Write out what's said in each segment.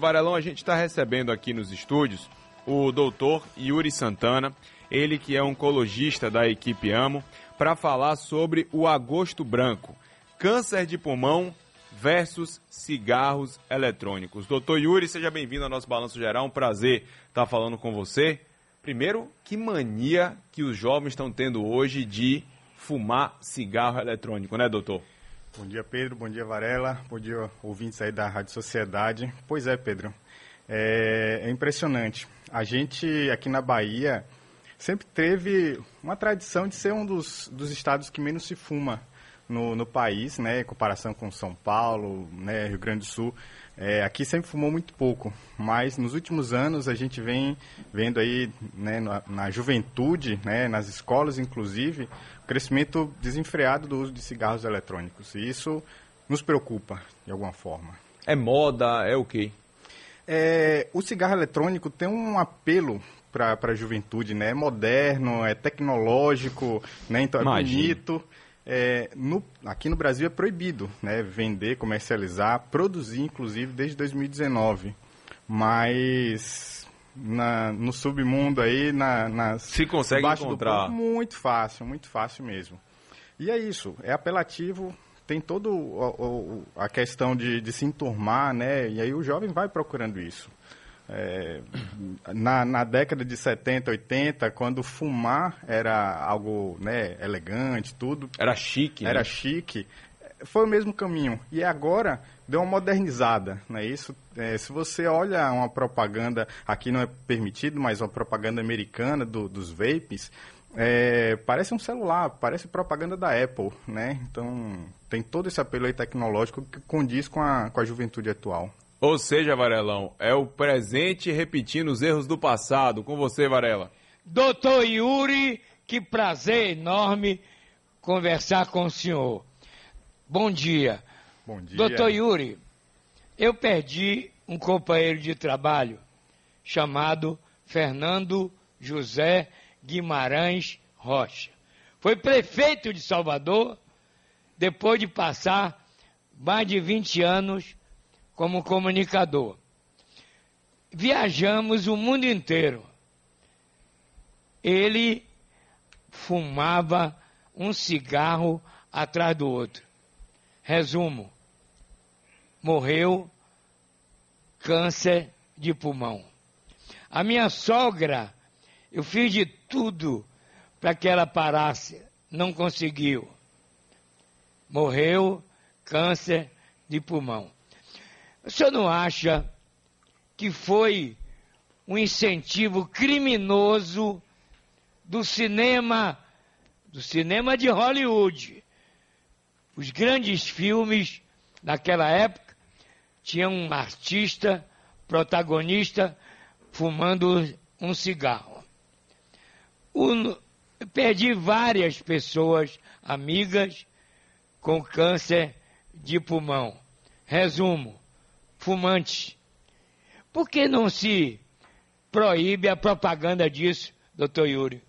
Varelão, a gente está recebendo aqui nos estúdios o doutor Yuri Santana, ele que é oncologista da equipe AMO, para falar sobre o agosto branco, câncer de pulmão versus cigarros eletrônicos. Doutor Yuri, seja bem-vindo ao nosso Balanço Geral, um prazer estar falando com você. Primeiro, que mania que os jovens estão tendo hoje de fumar cigarro eletrônico, né, doutor? Bom dia, Pedro. Bom dia, Varela. Bom dia, ouvintes aí da Rádio Sociedade. Pois é, Pedro. É, é impressionante. A gente, aqui na Bahia, sempre teve uma tradição de ser um dos, dos estados que menos se fuma no, no país, né, em comparação com São Paulo, né, Rio Grande do Sul. É, aqui sempre fumou muito pouco, mas nos últimos anos a gente vem vendo aí né, na, na, juventude, né, nas escolas inclusive, o crescimento desenfreado do uso de cigarros eletrônicos. E isso nos preocupa de alguma forma. É moda, é o quê? É, o cigarro eletrônico tem um apelo para a juventude, né? É moderno, é tecnológico, né? então é Imagina. bonito. É, no, aqui no Brasil é proibido né, vender, comercializar, produzir, inclusive, desde 2019. Mas na, no submundo aí, na, nas, se consegue encontrar ponto, muito fácil, muito fácil mesmo. E é isso, é apelativo, tem toda a questão de, de se enturmar, né? E aí o jovem vai procurando isso. É, na, na, década de 70, 80, quando fumar era algo né, elegante, tudo. Era chique. Era né? chique. Foi o mesmo caminho. E agora deu uma modernizada, não é isso? É, se você olha uma propaganda, aqui não é permitido, mas uma propaganda americana do, dos vapes, é, parece um celular, parece propaganda da Apple, né? Então tem todo esse apelo aí tecnológico que condiz com a, com a juventude atual. Ou seja, Varelão, é o presente repetindo os erros do passado. Com você, Varela. Doutor Yuri, que prazer enorme conversar com o senhor. Bom dia. Bom dia. Doutor Yuri, eu perdi um companheiro de trabalho chamado Fernando José Guimarães Rocha. Foi prefeito de Salvador depois de passar mais de 20 anos como comunicador. Viajamos o mundo inteiro. Ele fumava um cigarro atrás do outro. Resumo: morreu câncer de pulmão. A minha sogra, eu fiz de tudo para que ela parasse, não conseguiu. Morreu câncer de pulmão. O senhor não acha que foi um incentivo criminoso do cinema, do cinema de Hollywood? Os grandes filmes daquela época tinham um artista protagonista fumando um cigarro. O, perdi várias pessoas, amigas, com câncer de pulmão. Resumo: fumantes. Por que não se proíbe a propaganda disso, doutor Yuri?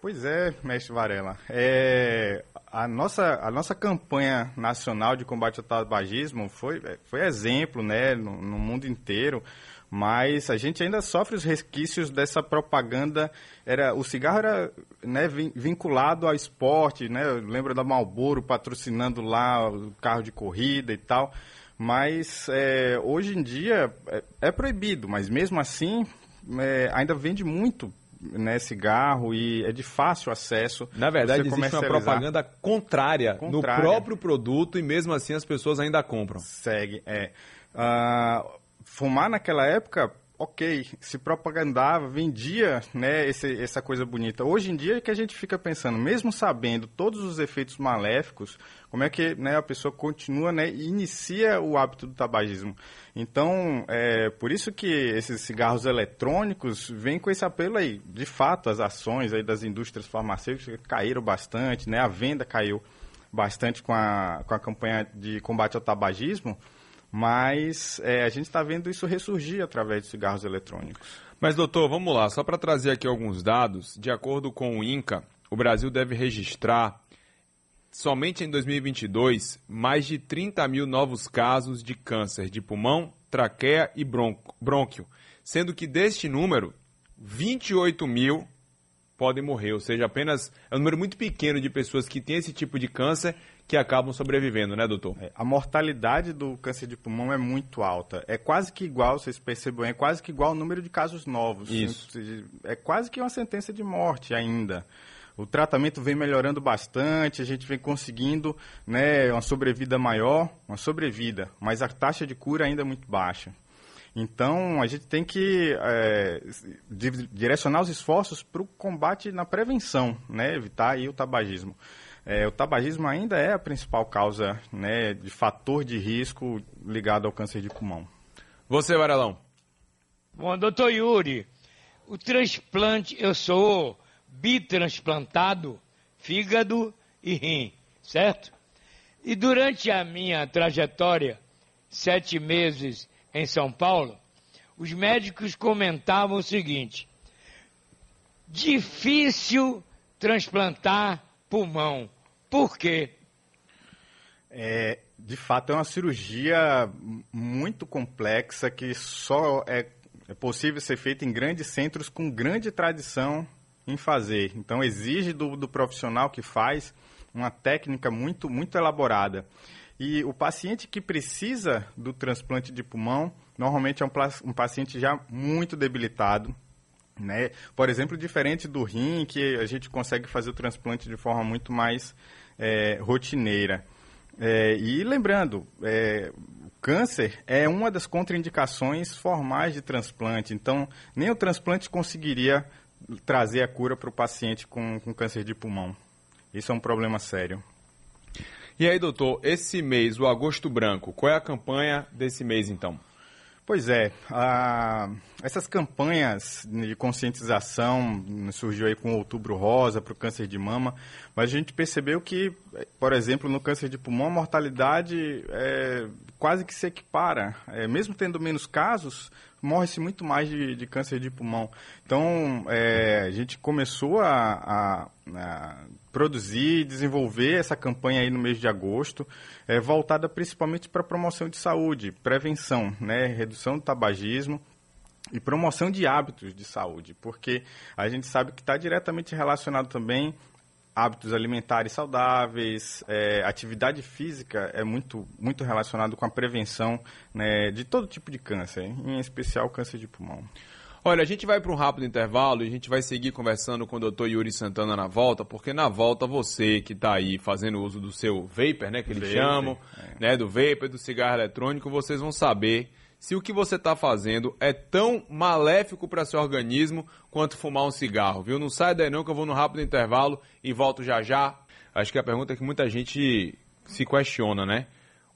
Pois é, mestre Varela. É, a, nossa, a nossa campanha nacional de combate ao tabagismo foi, foi exemplo né, no, no mundo inteiro mas a gente ainda sofre os resquícios dessa propaganda. Era o cigarro era né, vinculado ao esporte, né? Lembra da Marlboro patrocinando lá o carro de corrida e tal. Mas é, hoje em dia é, é, proibido, mas mesmo assim é, ainda vende muito né, cigarro e é de fácil acesso. Na verdade, existe uma propaganda contrária, contrária, no próprio produto e mesmo assim as pessoas ainda compram. Segue, é. Uh, fumar naquela época ok, se propagandava, vendia né, esse, essa coisa bonita. Hoje em dia é que a gente fica pensando, mesmo sabendo todos os efeitos maléficos, como é que né, a pessoa continua né, e inicia o hábito do tabagismo. Então, é por isso que esses cigarros eletrônicos vêm com esse apelo aí. De fato, as ações aí das indústrias farmacêuticas caíram bastante, né, a venda caiu bastante com a, com a campanha de combate ao tabagismo, mas é, a gente está vendo isso ressurgir através de cigarros eletrônicos. Mas, doutor, vamos lá, só para trazer aqui alguns dados, de acordo com o INCA, o Brasil deve registrar, somente em 2022, mais de 30 mil novos casos de câncer de pulmão traqueia e brônquio, sendo que deste número, 28 mil podem morrer, ou seja, apenas é um número muito pequeno de pessoas que têm esse tipo de câncer que acabam sobrevivendo, né, doutor? É, a mortalidade do câncer de pulmão é muito alta. É quase que igual, vocês percebem, é quase que igual ao número de casos novos. Isso. É quase que uma sentença de morte ainda. O tratamento vem melhorando bastante, a gente vem conseguindo né, uma sobrevida maior, uma sobrevida, mas a taxa de cura ainda é muito baixa. Então, a gente tem que é, direcionar os esforços para o combate na prevenção, né, evitar aí o tabagismo. É, o tabagismo ainda é a principal causa né, de fator de risco ligado ao câncer de pulmão. Você, Varelão? Bom, doutor Yuri, o transplante, eu sou bitransplantado, fígado e rim, certo? E durante a minha trajetória, sete meses em São Paulo, os médicos comentavam o seguinte: difícil transplantar pulmão. Por quê? É, de fato, é uma cirurgia muito complexa que só é, é possível ser feita em grandes centros com grande tradição em fazer. Então, exige do, do profissional que faz uma técnica muito, muito elaborada. E o paciente que precisa do transplante de pulmão, normalmente é um, um paciente já muito debilitado, né? Por exemplo, diferente do rim, que a gente consegue fazer o transplante de forma muito mais é, rotineira. É, e lembrando, é, câncer é uma das contraindicações formais de transplante, então nem o transplante conseguiria trazer a cura para o paciente com, com câncer de pulmão. Isso é um problema sério. E aí, doutor, esse mês, o Agosto Branco, qual é a campanha desse mês, então? Pois é, a, essas campanhas de conscientização surgiu aí com o Outubro Rosa para o câncer de mama, mas a gente percebeu que, por exemplo, no câncer de pulmão, a mortalidade é, quase que se equipara. É, mesmo tendo menos casos, morre-se muito mais de, de, câncer de pulmão. Então, é, a gente começou a, a, a produzir e desenvolver essa campanha aí no mês de agosto, é, voltada principalmente para promoção de saúde, prevenção, né, redução do tabagismo e promoção de hábitos de saúde, porque a gente sabe que está diretamente relacionado também hábitos alimentares saudáveis, é, atividade física é muito, muito relacionado com a prevenção né, de todo tipo de câncer, em especial câncer de pulmão. Olha, a gente vai para um rápido intervalo e a gente vai seguir conversando com o doutor Yuri Santana na volta, porque na volta você que está aí fazendo uso do seu vapor, né, que eles vapor, chamam, é. né, do vapor, do cigarro eletrônico, vocês vão saber se o que você está fazendo é tão maléfico para seu organismo quanto fumar um cigarro, viu? Não sai daí não que eu vou no rápido intervalo e volto já já. Acho que a pergunta é que muita gente se questiona, né?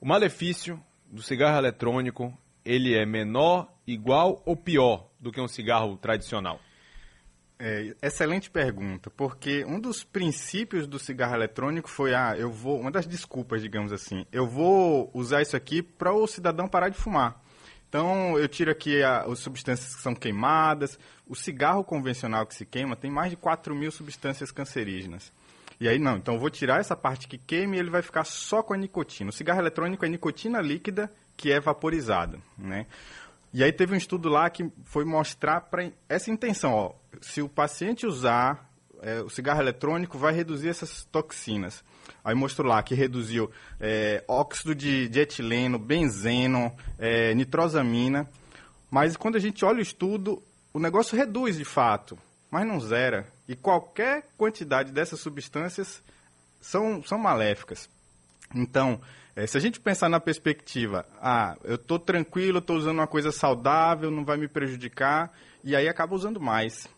O malefício do cigarro eletrônico, ele é menor, igual ou pior do que um cigarro tradicional? É, excelente pergunta, porque um dos princípios do cigarro eletrônico foi, ah, eu vou, uma das desculpas, digamos assim, eu vou usar isso aqui para o cidadão parar de fumar. Então, eu tiro aqui a, as substâncias que são queimadas. O cigarro convencional que se queima tem mais de 4 mil substâncias cancerígenas. E aí, não, então eu vou tirar essa parte que queima e ele vai ficar só com a nicotina. O cigarro eletrônico é nicotina líquida que é vaporizada, né? E aí teve um estudo lá que foi mostrar para essa intenção, ó, se o paciente usar é, o cigarro eletrônico, vai reduzir essas toxinas. Aí mostrou lá que reduziu é, óxido de, de, etileno, benzeno, é, nitrosamina. Mas quando a gente olha o estudo, o negócio reduz de fato, mas não zera. E qualquer quantidade dessas substâncias são, são maléficas. Então, é, se a gente pensar na perspectiva, ah, eu estou tranquilo, estou usando uma coisa saudável, não vai me prejudicar, e aí acaba usando mais.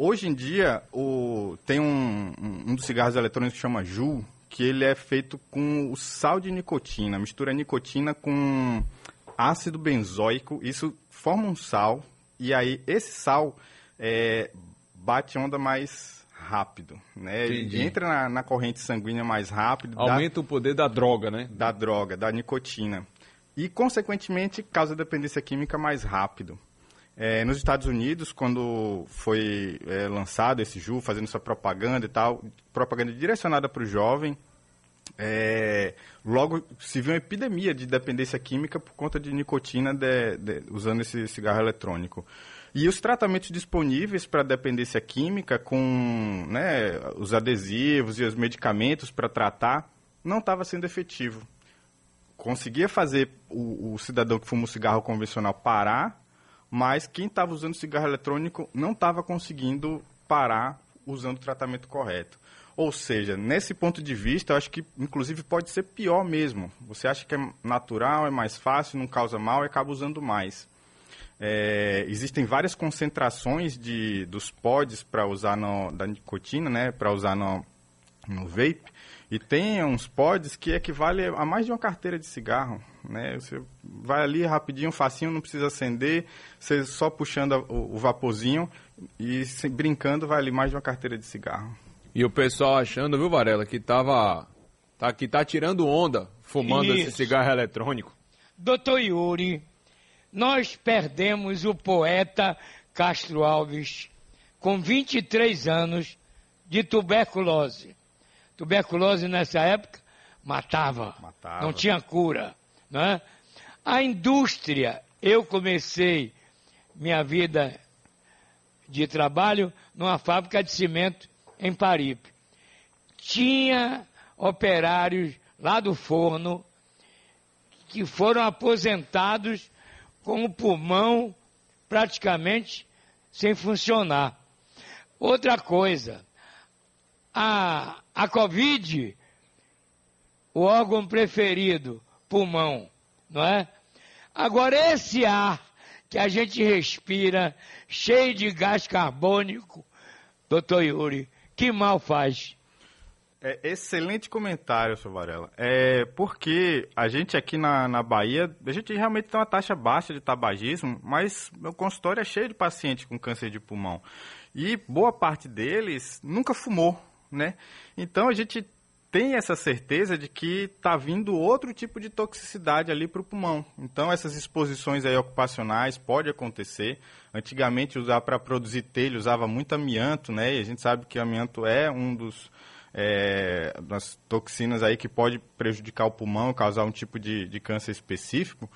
Hoje em dia, o, tem um, um, dos cigarros eletrônicos que chama Ju, que ele é feito com o sal de nicotina, mistura nicotina com ácido benzoico, isso forma um sal, e aí esse sal é, bate onda mais rápido, né? Entendi. Entra na, na, corrente sanguínea mais rápido. Aumenta o poder da droga, né? Da droga, da nicotina. E, consequentemente, causa dependência química mais rápido. É, nos Estados Unidos, quando foi é, lançado esse JU, fazendo sua propaganda e tal, propaganda direcionada para o jovem, é, logo se viu uma epidemia de dependência química por conta de nicotina de, de, usando esse cigarro eletrônico. E os tratamentos disponíveis para dependência química, com né, os adesivos e os medicamentos para tratar, não estava sendo efetivo. Conseguia fazer o, o cidadão que fuma o cigarro convencional parar, mas quem estava usando cigarro eletrônico não estava conseguindo parar usando o tratamento correto. Ou seja, nesse ponto de vista, eu acho que inclusive pode ser pior mesmo. Você acha que é natural, é mais fácil, não causa mal e acaba usando mais. É, existem várias concentrações de, dos pods para usar no, da nicotina, né, para usar no, no vape, e tem uns pods que equivale a mais de uma carteira de cigarro. Né? Você vai ali rapidinho, facinho, não precisa acender, você só puxando o, o vaporzinho e se, brincando vai ali mais de uma carteira de cigarro. E o pessoal achando, viu, Varela, que tava. Tá, que tá tirando onda fumando Isso. esse cigarro eletrônico. Doutor Yuri, nós perdemos o poeta Castro Alves com 23 anos de tuberculose. Tuberculose nessa época matava, matava. não tinha cura. Né? A indústria, eu comecei minha vida de trabalho numa fábrica de cimento em Paripe. Tinha operários lá do forno que foram aposentados com o pulmão praticamente sem funcionar. Outra coisa, a, a Covid, o órgão preferido, pulmão, não é? Agora, esse ar que a gente respira, cheio de gás carbônico, doutor Yuri, que mal faz? É, excelente comentário, seu Varela. É porque a gente aqui na, na Bahia, a gente realmente tem uma taxa baixa de tabagismo, mas meu consultório é cheio de pacientes com câncer de pulmão. E boa parte deles nunca fumou, né? Então a gente tem essa certeza de que está vindo outro tipo de toxicidade ali para o pulmão. Então essas exposições aí ocupacionais pode acontecer. Antigamente usar para produzir telha usava muito amianto, né? E a gente sabe que amianto é um dos é, das toxinas aí que pode prejudicar o pulmão, causar um tipo de, de câncer específico.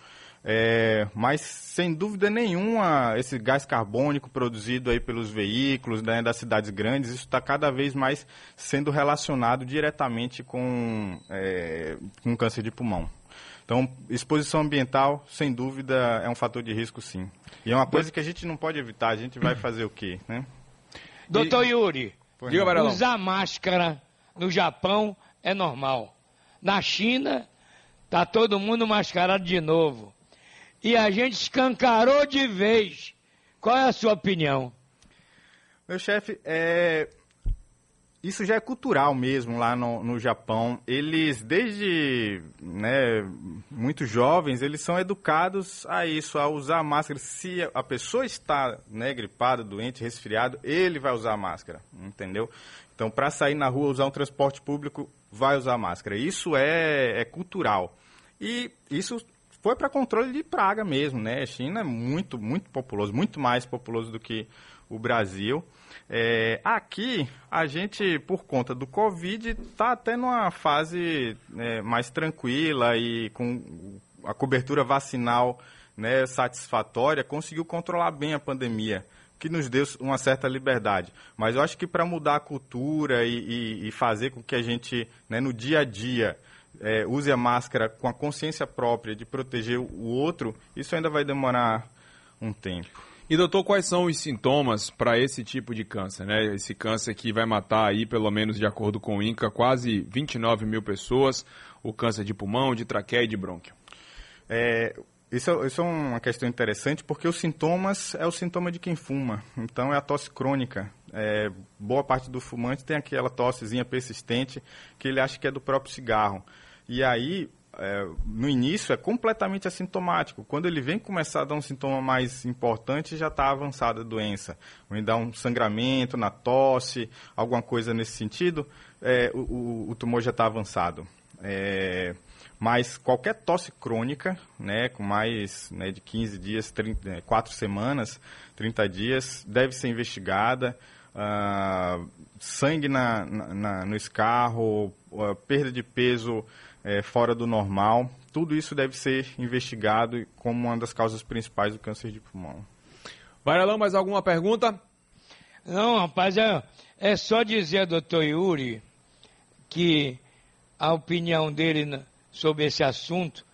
É, mas sem dúvida nenhuma, esse gás carbônico produzido aí pelos veículos né, das cidades grandes, isso está cada vez mais sendo relacionado diretamente com, é, com câncer de pulmão. Então, exposição ambiental, sem dúvida, é um fator de risco, sim. E é uma coisa que a gente não pode evitar. A gente vai fazer o quê, né? Doutor Yuri, Diga, usar máscara no Japão é normal. Na China, tá todo mundo mascarado de novo. E a gente escancarou de vez. Qual é a sua opinião? Meu chefe, é, isso já é cultural mesmo lá no, no Japão. Eles, desde né, muito jovens, eles são educados a isso, a usar máscara. Se a pessoa está né, gripada, doente, resfriado, ele vai usar máscara, entendeu? Então, para sair na rua, usar um transporte público, vai usar máscara. Isso é, é cultural. E isso foi para controle de praga mesmo, né? A China é muito, muito populoso, muito mais populoso do que o Brasil. É, aqui, a gente, por conta do Covid, está até numa fase é, mais tranquila e com a cobertura vacinal né, satisfatória, conseguiu controlar bem a pandemia, que nos deu uma certa liberdade. Mas eu acho que para mudar a cultura e, e, e, fazer com que a gente, né, no dia a dia, é, use a máscara com a consciência própria de proteger o outro, isso ainda vai demorar um tempo. E doutor, quais são os sintomas para esse tipo de câncer, né? Esse câncer que vai matar aí, pelo menos de acordo com o INCA, quase 29 mil pessoas, o câncer de pulmão, de traqueia e de brônquio. É, isso, é, isso, é uma questão interessante porque os sintomas é o sintoma de quem fuma. Então é a tosse crônica. É, boa parte do fumante tem aquela tossezinha persistente que ele acha que é do próprio cigarro. E aí é, no início é completamente assintomático. Quando ele vem começar a dar um sintoma mais importante, já está avançada a doença. Vem dar um sangramento na tosse, alguma coisa nesse sentido, é, o, o, tumor já está avançado. É, mas qualquer tosse crônica, né, com mais né, de 15 dias, 30, 4 semanas, 30 dias, deve ser investigada. Uh, sangue na, na, no escarro, a perda de peso é, fora do normal. Tudo isso deve ser investigado como uma das causas principais do câncer de pulmão. Varelão, mais alguma pergunta? Não, rapaz, é, é só dizer, doutor Yuri, que a opinião dele sobre esse assunto,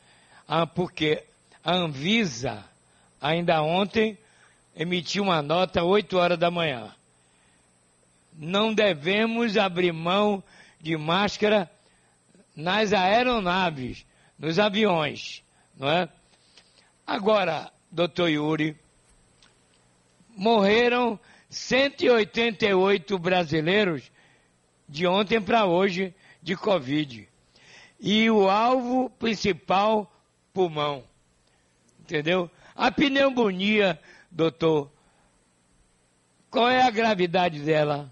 ah, porque a Anvisa, ainda ontem, emitiu uma nota às 8 horas da manhã. Não devemos abrir mão de máscara nas aeronaves, nos aviões, não é? Agora, doutor Yuri, morreram 188 brasileiros de ontem para hoje de Covid. E o alvo principal, pulmão. Entendeu? A pneumonia, doutor, qual é a gravidade dela?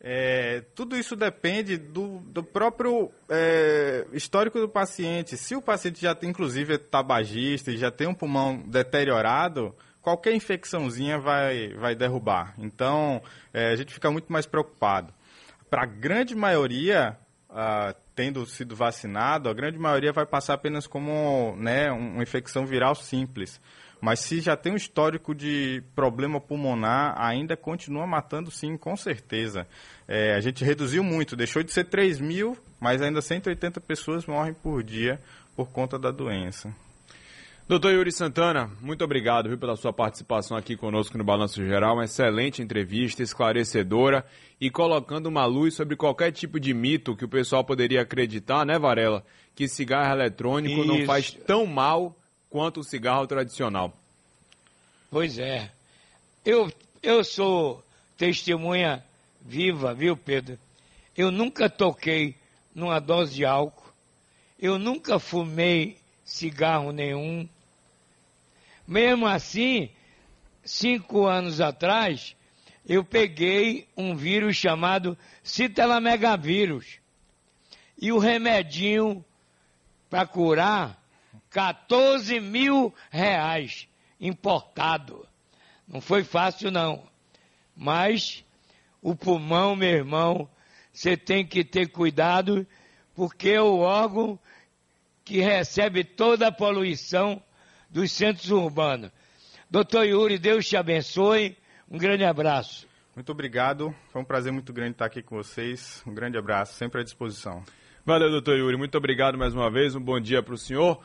É, tudo isso depende do, do próprio é, histórico do paciente. Se o paciente já tem, inclusive, é tabagista e já tem um pulmão deteriorado, qualquer infecçãozinha vai, vai derrubar. Então, é, a gente fica muito mais preocupado. Para a grande maioria, ah, tendo sido vacinado, a grande maioria vai passar apenas como né, uma infecção viral simples. Mas se já tem um histórico de problema pulmonar, ainda continua matando sim, com certeza. É, a gente reduziu muito, deixou de ser 3 mil, mas ainda 180 pessoas morrem por dia por conta da doença. Doutor Yuri Santana, muito obrigado viu, pela sua participação aqui conosco no Balanço Geral. Uma excelente entrevista, esclarecedora e colocando uma luz sobre qualquer tipo de mito que o pessoal poderia acreditar, né, Varela? Que cigarro eletrônico Isso. não faz tão mal quanto o cigarro tradicional. Pois é. Eu, eu sou testemunha viva, viu, Pedro? Eu nunca toquei numa dose de álcool. Eu nunca fumei cigarro nenhum. Mesmo assim, cinco anos atrás, eu peguei um vírus chamado citelamegavírus. E o remedinho para curar 14 mil reais importado. Não foi fácil, não. Mas o pulmão, meu irmão, você tem que ter cuidado, porque é o órgão que recebe toda a poluição dos centros urbanos. Doutor Yuri, Deus te abençoe. Um grande abraço. Muito obrigado. Foi um prazer muito grande estar aqui com vocês. Um grande abraço, sempre à disposição. Valeu, doutor Yuri. Muito obrigado mais uma vez. Um bom dia para o senhor.